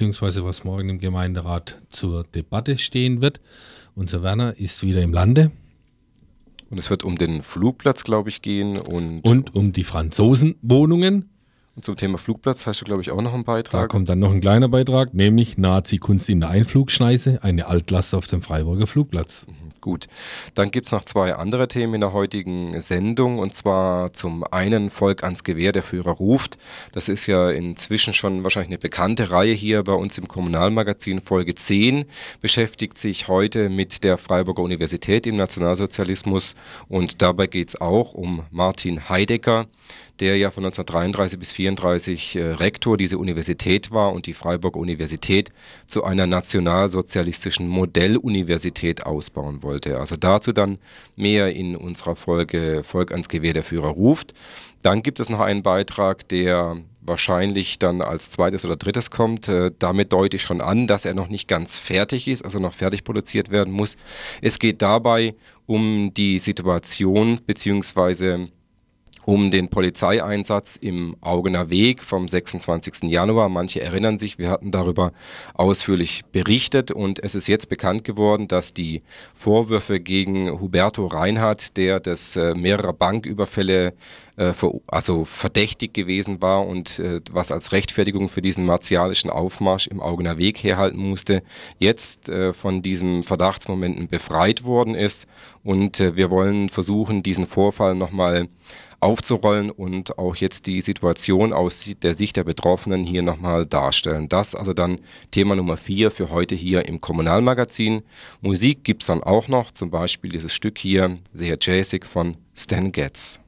beziehungsweise was morgen im Gemeinderat zur Debatte stehen wird. Unser Werner ist wieder im Lande. Und es wird um den Flugplatz, glaube ich, gehen. Und, und um die Franzosenwohnungen. Und zum Thema Flugplatz hast du, glaube ich, auch noch einen Beitrag. Da kommt dann noch ein kleiner Beitrag, nämlich Nazi-Kunst in der Einflugschneise, eine Altlast auf dem Freiburger Flugplatz. Mhm. Gut, dann gibt es noch zwei andere Themen in der heutigen Sendung und zwar zum einen Volk ans Gewehr, der Führer ruft. Das ist ja inzwischen schon wahrscheinlich eine bekannte Reihe hier bei uns im Kommunalmagazin. Folge 10 beschäftigt sich heute mit der Freiburger Universität im Nationalsozialismus und dabei geht es auch um Martin Heidegger der ja von 1933 bis 1934 äh, Rektor dieser Universität war und die Freiburg Universität zu einer nationalsozialistischen Modelluniversität ausbauen wollte. Also dazu dann mehr in unserer Folge Volk ans Gewehr der Führer ruft. Dann gibt es noch einen Beitrag, der wahrscheinlich dann als zweites oder drittes kommt. Äh, damit deute ich schon an, dass er noch nicht ganz fertig ist, also noch fertig produziert werden muss. Es geht dabei um die Situation bzw um den Polizeieinsatz im Augener Weg vom 26. Januar. Manche erinnern sich, wir hatten darüber ausführlich berichtet und es ist jetzt bekannt geworden, dass die Vorwürfe gegen Huberto Reinhardt, der das äh, mehrere Banküberfälle äh, also verdächtig gewesen war und äh, was als Rechtfertigung für diesen martialischen Aufmarsch im Augener Weg herhalten musste, jetzt äh, von diesen Verdachtsmomenten befreit worden ist und äh, wir wollen versuchen, diesen Vorfall nochmal aufzurollen und auch jetzt die Situation aus der Sicht der Betroffenen hier nochmal darstellen. Das also dann Thema Nummer vier für heute hier im Kommunalmagazin. Musik gibt es dann auch noch, zum Beispiel dieses Stück hier, sehr jazzig von Stan Getz.